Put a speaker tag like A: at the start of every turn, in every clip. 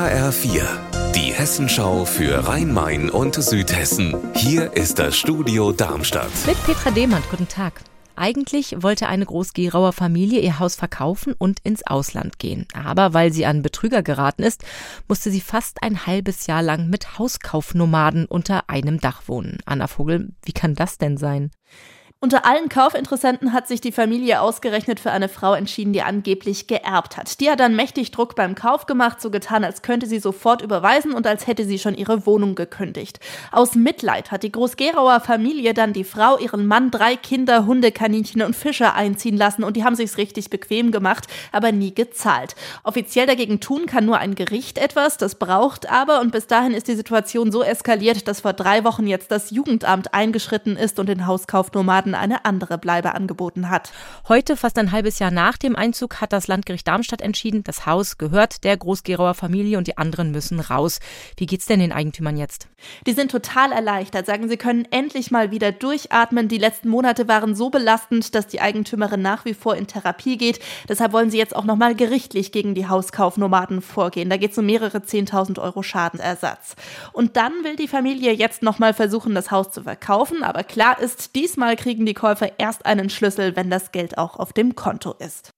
A: HR4, die Hessenschau für Rhein-Main und Südhessen. Hier ist das Studio Darmstadt.
B: Mit Petra Demand, guten Tag. Eigentlich wollte eine Groß-Gerauer Familie ihr Haus verkaufen und ins Ausland gehen. Aber weil sie an Betrüger geraten ist, musste sie fast ein halbes Jahr lang mit Hauskaufnomaden unter einem Dach wohnen. Anna Vogel, wie kann das denn sein?
C: Unter allen Kaufinteressenten hat sich die Familie ausgerechnet für eine Frau entschieden, die angeblich geerbt hat. Die hat dann mächtig Druck beim Kauf gemacht, so getan, als könnte sie sofort überweisen und als hätte sie schon ihre Wohnung gekündigt. Aus Mitleid hat die Groß-Gerauer Familie dann die Frau, ihren Mann, drei Kinder, Hunde, Kaninchen und Fische einziehen lassen und die haben sich's richtig bequem gemacht, aber nie gezahlt. Offiziell dagegen tun kann nur ein Gericht etwas, das braucht aber und bis dahin ist die Situation so eskaliert, dass vor drei Wochen jetzt das Jugendamt eingeschritten ist und den Hauskaufnomaden Monaten eine andere Bleibe angeboten hat.
B: Heute, fast ein halbes Jahr nach dem Einzug, hat das Landgericht Darmstadt entschieden, das Haus gehört der Großgerauer Familie und die anderen müssen raus. Wie geht's denn den Eigentümern jetzt?
C: Die sind total erleichtert, sagen sie können endlich mal wieder durchatmen. Die letzten Monate waren so belastend, dass die Eigentümerin nach wie vor in Therapie geht. Deshalb wollen sie jetzt auch nochmal gerichtlich gegen die Hauskaufnomaden vorgehen. Da geht es um mehrere 10.000 Euro Schadenersatz. Und dann will die Familie jetzt nochmal versuchen, das Haus zu verkaufen. Aber klar ist, diesmal kriegen kriegen die Käufer erst einen Schlüssel, wenn das Geld auch auf dem Konto ist.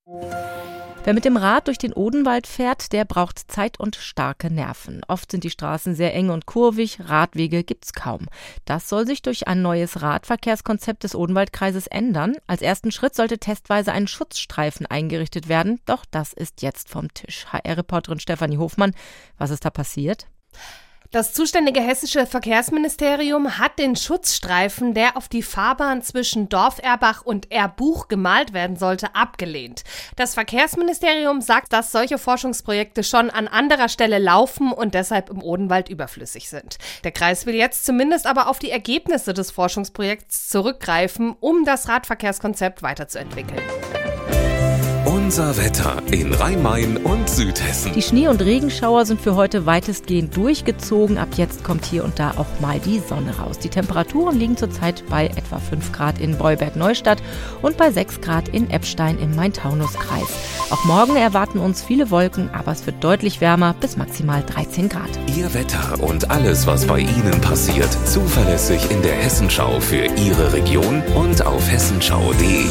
B: Wer mit dem Rad durch den Odenwald fährt, der braucht Zeit und starke Nerven. Oft sind die Straßen sehr eng und kurvig, Radwege gibt's kaum. Das soll sich durch ein neues Radverkehrskonzept des Odenwaldkreises ändern. Als ersten Schritt sollte testweise ein Schutzstreifen eingerichtet werden, doch das ist jetzt vom Tisch. HR-Reporterin Stefanie Hofmann, was ist da passiert?
D: Das zuständige hessische Verkehrsministerium hat den Schutzstreifen, der auf die Fahrbahn zwischen Dorf-Erbach und Erbuch gemalt werden sollte, abgelehnt. Das Verkehrsministerium sagt, dass solche Forschungsprojekte schon an anderer Stelle laufen und deshalb im Odenwald überflüssig sind. Der Kreis will jetzt zumindest aber auf die Ergebnisse des Forschungsprojekts zurückgreifen, um das Radverkehrskonzept weiterzuentwickeln.
A: Unser Wetter in Rhein-Main und Südhessen.
B: Die Schnee- und Regenschauer sind für heute weitestgehend durchgezogen. Ab jetzt kommt hier und da auch mal die Sonne raus. Die Temperaturen liegen zurzeit bei etwa 5 Grad in Beuberg-Neustadt und bei 6 Grad in Eppstein im Main-Taunus-Kreis. Auch morgen erwarten uns viele Wolken, aber es wird deutlich wärmer bis maximal 13 Grad.
A: Ihr Wetter und alles, was bei Ihnen passiert, zuverlässig in der Hessenschau für Ihre Region und auf hessenschau.de.